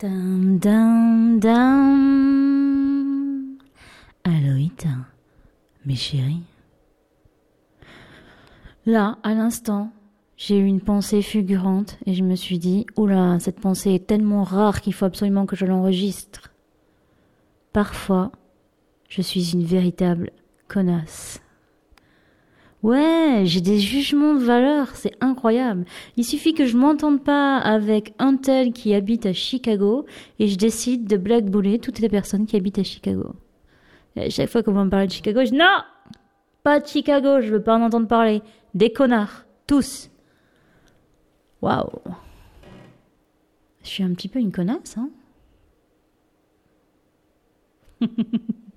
Dam, dam, dam. Aloïta, mes chéris. Là, à l'instant, j'ai eu une pensée fulgurante et je me suis dit, oula, cette pensée est tellement rare qu'il faut absolument que je l'enregistre. Parfois, je suis une véritable connasse. Ouais, j'ai des jugements de valeur, c'est incroyable. Il suffit que je m'entende pas avec un tel qui habite à Chicago et je décide de blackbouler toutes les personnes qui habitent à Chicago. Et chaque fois qu'on va me parler de Chicago, je dis non, pas de Chicago, je veux pas en entendre parler. Des connards, tous. Waouh. Je suis un petit peu une connasse, hein